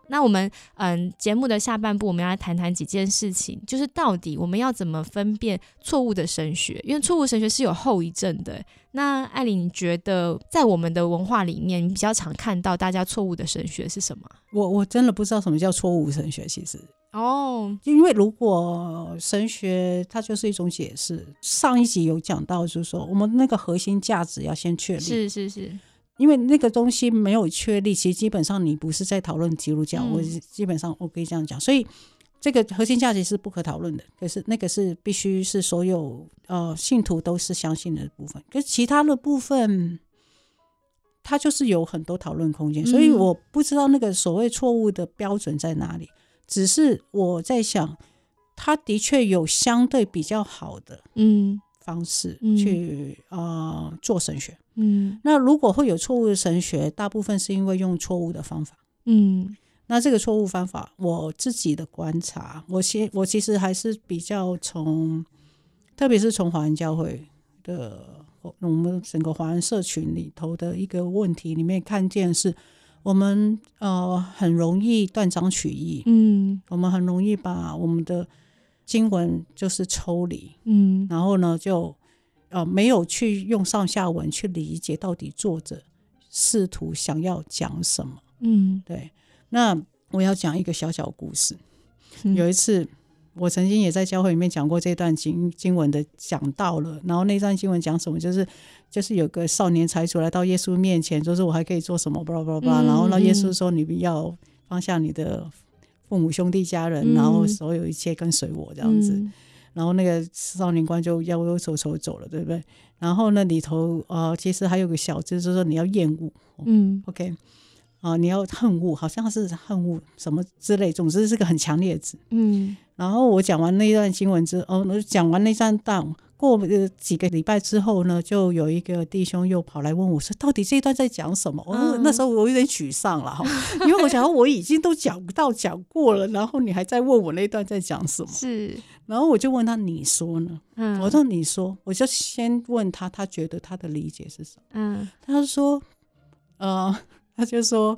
那我们嗯，节目的下半部我们要来谈谈几件事情，就是到底我们要怎么分辨错误的神学？因为错误神学是有后遗症的。那艾琳，你觉得在我们的文化里面，你比较常看到大家错误的神学是什么？
我我真的不知道什么叫错误神学。其实哦，因为如果神学它就是一种解释，上一集有讲到，就是说我们那个核心价值要先确立。
是是是。
因为那个东西没有确立，其实基本上你不是在讨论基督教，我基本上我可以这样讲，所以这个核心价值是不可讨论的。可是那个是必须是所有呃信徒都是相信的部分，可是其他的部分，它就是有很多讨论空间。所以我不知道那个所谓错误的标准在哪里，只是我在想，他的确有相对比较好的嗯方式去呃做神学。嗯，那如果会有错误的神学，大部分是因为用错误的方法。嗯，那这个错误方法，我自己的观察，我先我其实还是比较从，特别是从华人教会的我们整个华人社群里头的一个问题里面看见，是我们呃很容易断章取义。嗯，我们很容易把我们的经文就是抽离。嗯，然后呢就。呃没有去用上下文去理解到底作者试图想要讲什么。嗯，对。那我要讲一个小小故事。有一次，我曾经也在教会里面讲过这段经经文的讲到了，然后那段经文讲什么，就是就是有个少年财主来到耶稣面前，说是我还可以做什么，巴拉巴拉巴拉。然后那耶稣说：“你不要放下你的父母兄弟家人，然后所有一切跟随我这样子。”然后那个少年官就悠悠愁愁走了，对不对？然后那里头呃，其实还有个小字，就是说你要厌恶，嗯，OK。啊，你要恨恶，好像是恨恶什么之类，总之是个很强烈的字。嗯，然后我讲完那一段经文之后，哦讲完那段档，过呃几个礼拜之后呢，就有一个弟兄又跑来问我说：“到底这一段在讲什么？”我那时候我有点沮丧了哈，*laughs* 因为我想我已经都讲到讲过了，然后你还在问我那段在讲什么？
是，
然后我就问他：“你说呢？”嗯，我说：“你说。”我就先问他，他觉得他的理解是什么？嗯，他说：“呃。”他就说：“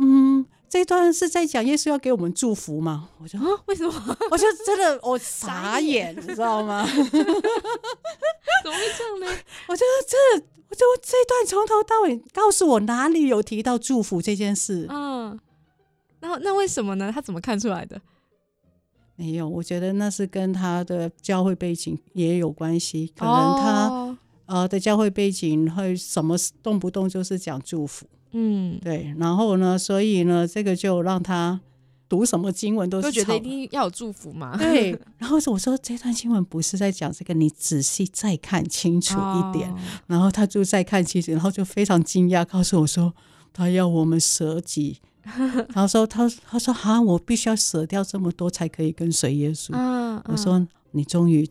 嗯，这段是在讲耶稣要给我们祝福吗？”我说：“啊，
为什么？” *laughs*
我就真的我傻眼，你知道吗？*laughs* 怎么会
这样呢？*laughs*
我觉得这，我就这段从头到尾告诉我哪里有提到祝福这件事。
嗯，那那为什么呢？他怎么看出来的？
没有，我觉得那是跟他的教会背景也有关系。可能他呃的教会背景会什么动不动就是讲祝福。嗯，对，然后呢，所以呢，这个就让他读什么经文都
是觉得一定要有祝福嘛。
对，*laughs* 然后我说这段经文不是在讲这个，你仔细再看清楚一点。然后他就再看清楚，然后就非常惊讶，告诉我说他要我们舍己。*laughs* 然后说他他说哈，我必须要舍掉这么多才可以跟随耶稣。我说你终于。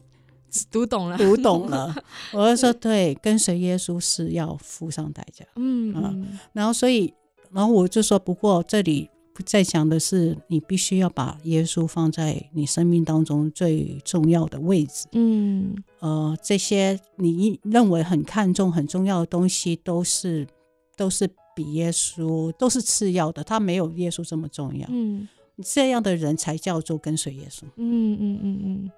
读懂了，
读懂了。*laughs* 我就说，对，跟随耶稣是要付上代价。嗯嗯。然后，所以，然后我就说，不过这里在讲的是，你必须要把耶稣放在你生命当中最重要的位置。嗯。呃，这些你认为很看重、很重要的东西，都是都是比耶稣都是次要的，他没有耶稣这么重要。嗯。这样的人才叫做跟随耶稣。嗯嗯嗯
嗯。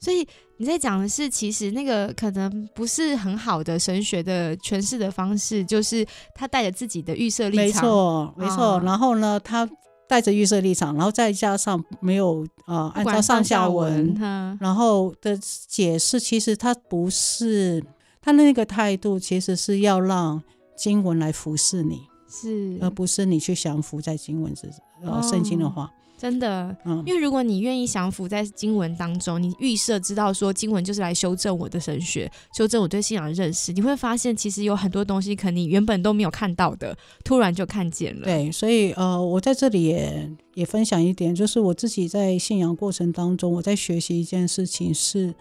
所以你在讲的是，其实那个可能不是很好的神学的诠释的方式，就是他带着自己的预设立场，
没错，没错。然后呢，他带着预设立场，然后再加上没有啊，按照上下文，然后的解释，其实他不是他那个态度，其实是要让经文来服侍你，
是，
而不是你去降服在经文之呃圣经的话。
真的，因为如果你愿意降服在经文当中，你预设知道说经文就是来修正我的神学，修正我对信仰的认识，你会发现其实有很多东西可能你原本都没有看到的，突然就看见了。
对，所以呃，我在这里也也分享一点，就是我自己在信仰过程当中，我在学习一件事情，是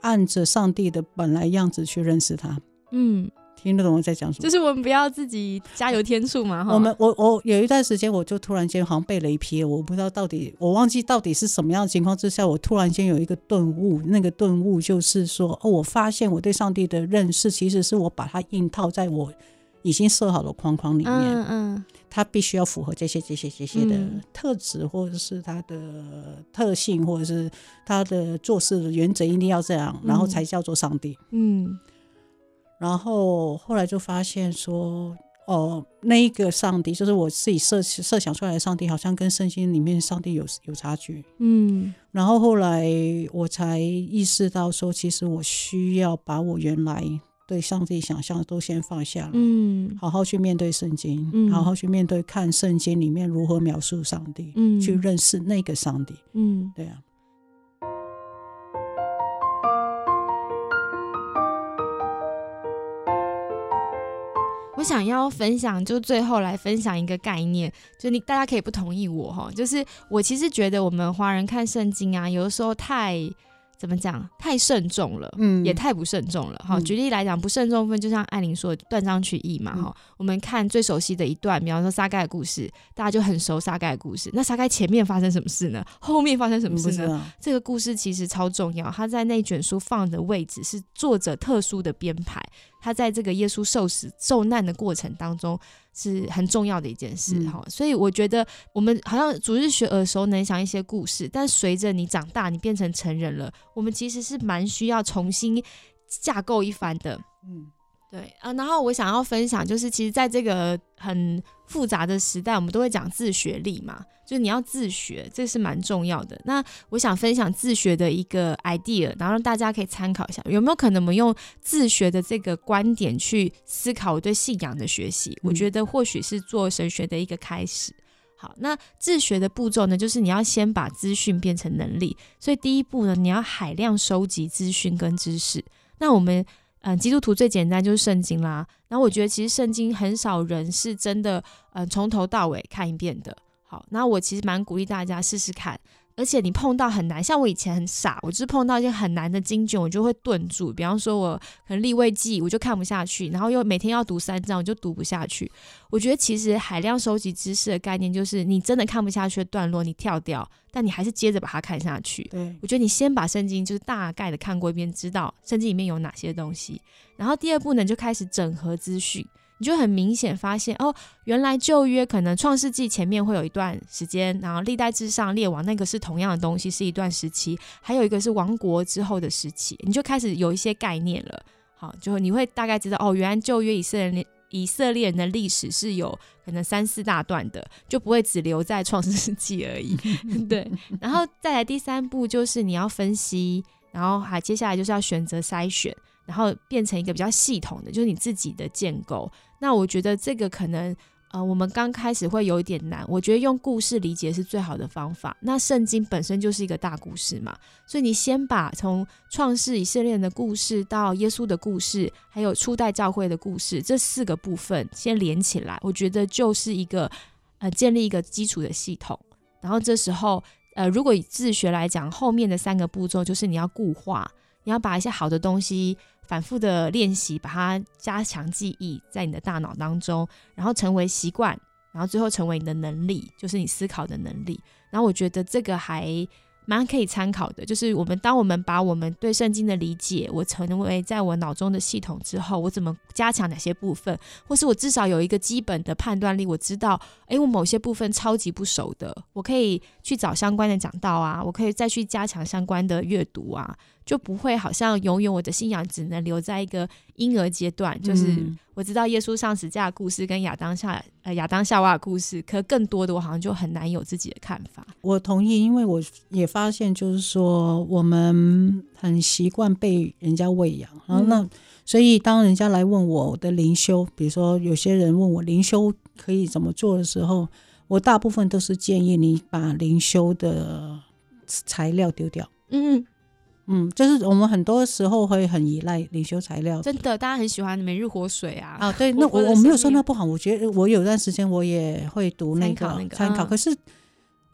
按着上帝的本来样子去认识他。嗯。听得懂我在讲什么？
就是我们不要自己加油添醋嘛。
我们我我有一段时间，我就突然间好像被雷劈，我不知道到底，我忘记到底是什么样的情况之下，我突然间有一个顿悟。那个顿悟就是说，哦，我发现我对上帝的认识，其实是我把它硬套在我已经设好的框框里面。嗯嗯。他必须要符合这些这些这些的特质，或者是它的特性，或者是它的做事的原则，一定要这样，然后才叫做上帝。嗯。然后后来就发现说，哦，那一个上帝就是我自己设设想出来的上帝，好像跟圣经里面上帝有有差距。嗯，然后后来我才意识到说，其实我需要把我原来对上帝想象都先放下，嗯，好好去面对圣经，嗯，好好去面对看圣经里面如何描述上帝，嗯，去认识那个上帝，嗯，对啊。
我想要分享，就最后来分享一个概念，就你大家可以不同意我哈，就是我其实觉得我们华人看圣经啊，有的时候太。怎么讲？太慎重了，嗯，也太不慎重了。哈，举例来讲，不慎重分就像艾琳说，断章取义嘛。哈，我们看最熟悉的一段，比方说撒盖的故事，大家就很熟撒盖的故事。那撒盖前面发生什么事呢？后面发生什么事呢？这个故事其实超重要，它在那卷书放的位置是作者特殊的编排。他在这个耶稣受死受难的过程当中是很重要的一件事哈，所以我觉得我们好像主日学耳熟能详一些故事，但随着你长大，你变成成人了，我们其实是蛮需要重新架构一番的。嗯。对啊，然后我想要分享，就是其实在这个很复杂的时代，我们都会讲自学力嘛，就是你要自学，这是蛮重要的。那我想分享自学的一个 idea，然后让大家可以参考一下，有没有可能我们用自学的这个观点去思考我对信仰的学习？我觉得或许是做神学的一个开始。好，那自学的步骤呢，就是你要先把资讯变成能力，所以第一步呢，你要海量收集资讯跟知识。那我们。嗯，基督徒最简单就是圣经啦。然后我觉得其实圣经很少人是真的，嗯，从头到尾看一遍的。好，那我其实蛮鼓励大家试试看。而且你碰到很难，像我以前很傻，我就是碰到一些很难的经卷，我就会顿住。比方说，我可能立位记，我就看不下去，然后又每天要读三章，我就读不下去。我觉得其实海量收集知识的概念，就是你真的看不下去的段落，你跳掉，但你还是接着把它看下去。
对，
我觉得你先把圣经就是大概的看过一遍，知道圣经里面有哪些东西，然后第二步呢，就开始整合资讯。你就很明显发现哦，原来旧约可能创世纪前面会有一段时间，然后历代之上列王那个是同样的东西，是一段时期，还有一个是亡国之后的时期，你就开始有一些概念了。好，就你会大概知道哦，原来旧约以色列以色列人的历史是有可能三四大段的，就不会只留在创世纪而已。*laughs* 对，然后再来第三步就是你要分析，然后还接下来就是要选择筛选。然后变成一个比较系统的，就是你自己的建构。那我觉得这个可能，呃，我们刚开始会有一点难。我觉得用故事理解是最好的方法。那圣经本身就是一个大故事嘛，所以你先把从创世以色列的故事到耶稣的故事，还有初代教会的故事这四个部分先连起来，我觉得就是一个呃建立一个基础的系统。然后这时候，呃，如果以自学来讲，后面的三个步骤就是你要固化，你要把一些好的东西。反复的练习，把它加强记忆在你的大脑当中，然后成为习惯，然后最后成为你的能力，就是你思考的能力。然后我觉得这个还。蛮可以参考的，就是我们当我们把我们对圣经的理解，我成为在我脑中的系统之后，我怎么加强哪些部分，或是我至少有一个基本的判断力，我知道，诶，我某些部分超级不熟的，我可以去找相关的讲道啊，我可以再去加强相关的阅读啊，就不会好像永远我的信仰只能留在一个婴儿阶段，就是。我知道耶稣上十架的故事跟亚当夏呃亚当夏娃的故事，可更多的我好像就很难有自己的看法。
我同意，因为我也发现，就是说我们很习惯被人家喂养，然后那所以当人家来问我的灵修，比如说有些人问我灵修可以怎么做的时候，我大部分都是建议你把灵修的材料丢掉。嗯。嗯，就是我们很多时候会很依赖领修材料，
真的，大家很喜欢每日活水啊。
啊，对，那我我没有说那不好，我觉得我有段时间我也会读那个参考，可是，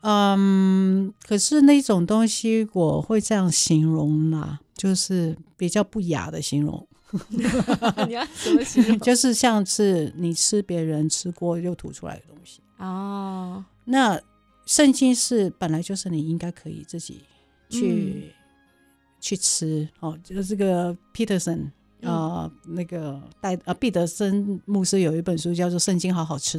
嗯，可是那种东西我会这样形容啦，就是比较不雅的形容。*laughs* *laughs*
你要怎么形容？
就是像是你吃别人吃过又吐出来的东西哦。那圣经是本来就是你应该可以自己去。去吃哦，就是这个 Peterson 啊，那个戴啊毕德森牧师有一本书叫做《圣经好好吃》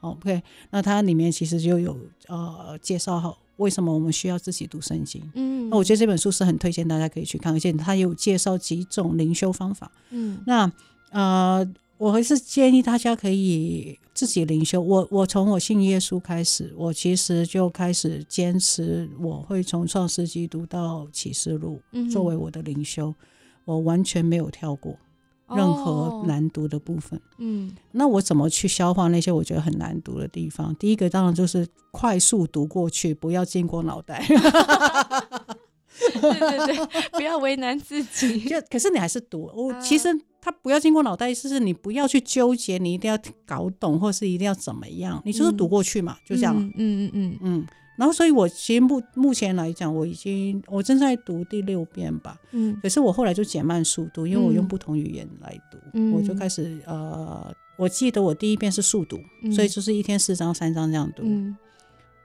哦，OK，那它里面其实就有呃介绍好为什么我们需要自己读圣经。嗯，那我觉得这本书是很推荐大家可以去看，而且它有介绍几种灵修方法。嗯，那呃。我还是建议大家可以自己灵修。我我从我信耶稣开始，我其实就开始坚持，我会从创世纪读到启示录作为我的灵修，我完全没有跳过任何难读的部分。嗯，那我怎么去消化那些我觉得很难读的地方？第一个当然就是快速读过去，不要经过脑袋。*laughs*
对对对，不要为难自己。
就可是你还是读，我其实。他不要经过脑袋，意思是你不要去纠结，你一定要搞懂，或是一定要怎么样，你就是读过去嘛，就这样。嗯嗯嗯嗯。然后，所以我其实目目前来讲，我已经我正在读第六遍吧。嗯。可是我后来就减慢速度，因为我用不同语言来读，我就开始呃，我记得我第一遍是速读，所以就是一天四章三章这样读。嗯。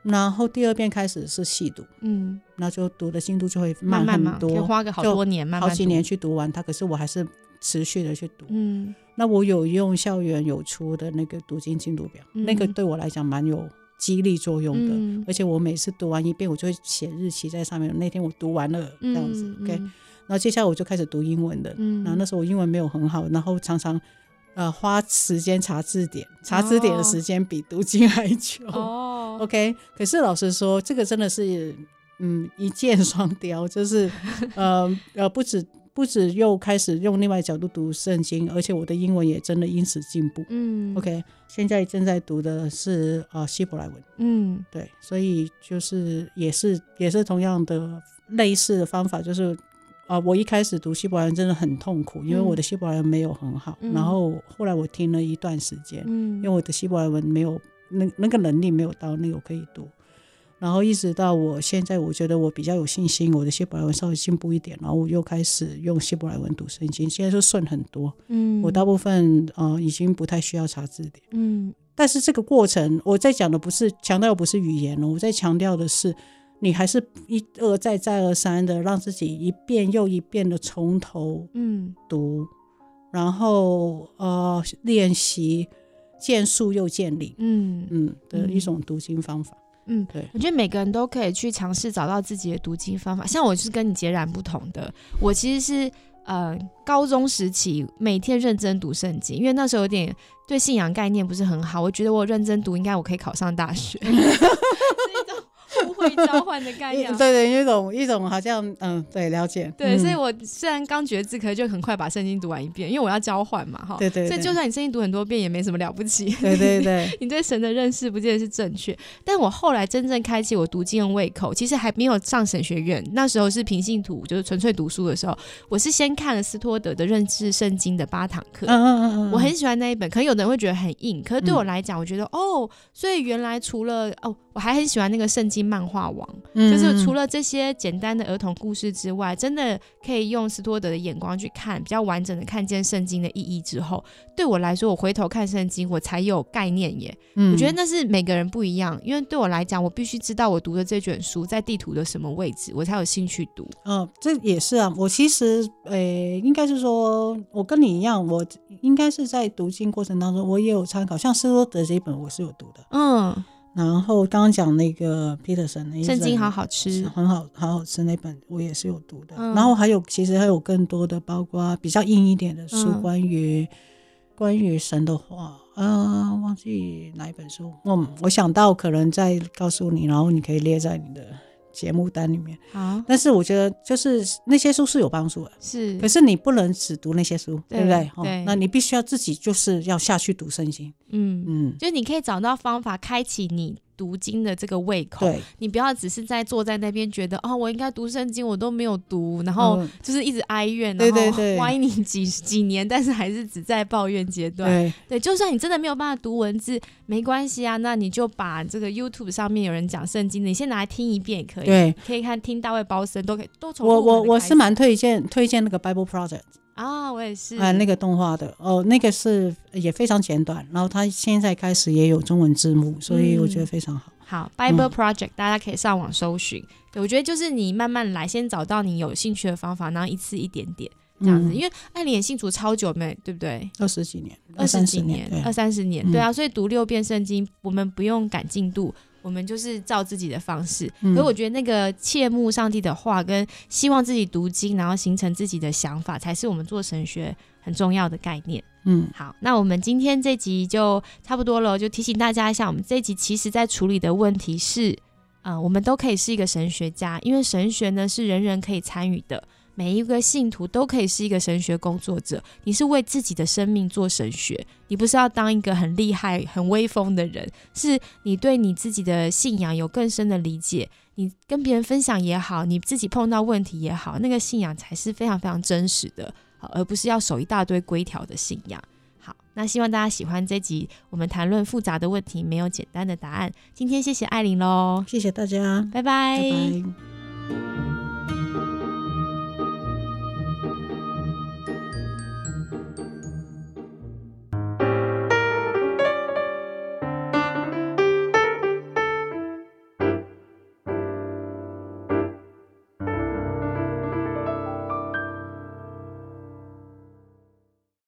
然后第二遍开始是细读，嗯，那就读的进度就会慢很多，
花个好多年，慢
好几年去读完它。可是我还是。持续的去读，嗯，那我有用校园有出的那个读经进度表，那个对我来讲蛮有激励作用的，而且我每次读完一遍，我就会写日期在上面。那天我读完了这样子，OK。然后接下来我就开始读英文的，嗯，然后那时候我英文没有很好，然后常常呃花时间查字典，查字典的时间比读经还久。哦，OK，可是老实说，这个真的是嗯一箭双雕，就是呃呃不止。不止又开始用另外角度读圣经，而且我的英文也真的因此进步。嗯，OK，现在正在读的是啊希伯来文。嗯，对，所以就是也是也是同样的类似的方法，就是啊我一开始读希伯来文真的很痛苦，因为我的希伯来文没有很好。然后后来我听了一段时间，嗯，因为我的希伯来文没有那那个能力没有到那个可以读。然后一直到我现在，我觉得我比较有信心，我的希伯来文稍微进步一点，然后我又开始用希伯来文读圣经，现在就顺很多。嗯，我大部分呃已经不太需要查字典。嗯，但是这个过程我在讲的不是强调不是语言了，我在强调的是你还是一而再再而三的让自己一遍又一遍的从头嗯读，然后呃练习见树又见林嗯嗯的一种读经方法。
嗯，对，我觉得每个人都可以去尝试找到自己的读经方法。像我是跟你截然不同的，我其实是呃高中时期每天认真读圣经，因为那时候有点对信仰概念不是很好，我觉得我认真读应该我可以考上大学。*laughs* 互惠交换的概念，
对对，一种一种好像嗯，对，了解。
对，所以我虽然刚觉字，可就很快把圣经读完一遍，因为我要交换嘛，哈。
对对。
所以就算你圣经读很多遍，也没什么了不起。
对对对。*laughs*
你对神的认识不见得是正确，但我后来真正开启我读经的胃口，其实还没有上神学院，那时候是平信徒，就是纯粹读书的时候，我是先看了斯托德的认识圣经的八堂课。嗯嗯嗯嗯。我很喜欢那一本，可能有的人会觉得很硬，可是对我来讲，我觉得哦，所以原来除了哦。我还很喜欢那个圣经漫画王，就是除了这些简单的儿童故事之外，真的可以用斯托德的眼光去看，比较完整的看见圣经的意义之后，对我来说，我回头看圣经，我才有概念耶。我觉得那是每个人不一样，因为对我来讲，我必须知道我读的这卷书在地图的什么位置，我才有兴趣读。
嗯，这也是啊。我其实，诶，应该是说，我跟你一样，我应该是在读经过程当中，我也有参考，像斯托德这一本，我是有读的。嗯。然后刚刚讲那个 Peterson 那
圣经好好吃，
很好，好好吃那本我也是有读的。然后还有其实还有更多的，包括比较硬一点的书，关于关于神的话，嗯，忘记哪一本书。嗯，我想到可能再告诉你，然后你可以列在你的。节目单里面，好，但是我觉得就是那些书是有帮助的，
是，
可是你不能只读那些书，对不对？对，那你必须要自己就是要下去读圣经，
嗯。嗯，就你可以找到方法开启你。读经的这个胃口，你不要只是在坐在那边觉得哦，我应该读圣经，我都没有读，然后就是一直哀怨，然后歪你几几年，但是还是只在抱怨阶段。对，对，就算你真的没有办法读文字，没关系啊，那你就把这个 YouTube 上面有人讲圣经，你先拿来听一遍也可以。
对，
可以看听大卫包森，都可以都从
我我我是蛮推荐推荐那个 Bible Project。
啊，我也是
啊，那个动画的哦，那个是也非常简短，然后它现在开始也有中文字幕，所以我觉得非常好。
好，Bible Project，大家可以上网搜寻。对，我觉得就是你慢慢来，先找到你有兴趣的方法，然后一次一点点这样子。因为爱莲信主超久没，对不对？
二十几年，
二十几年，二三十年，对啊。所以读六遍圣经，我们不用赶进度。我们就是照自己的方式，所以我觉得那个切慕上帝的话，跟希望自己读经，然后形成自己的想法，才是我们做神学很重要的概念。嗯，好，那我们今天这集就差不多了，就提醒大家一下，我们这集其实在处理的问题是，啊，我们都可以是一个神学家，因为神学呢是人人可以参与的。每一个信徒都可以是一个神学工作者。你是为自己的生命做神学，你不是要当一个很厉害、很威风的人，是你对你自己的信仰有更深的理解。你跟别人分享也好，你自己碰到问题也好，那个信仰才是非常非常真实的，而不是要守一大堆规条的信仰。好，那希望大家喜欢这集，我们谈论复杂的问题，没有简单的答案。今天谢谢艾琳喽，
谢谢大家，
拜拜。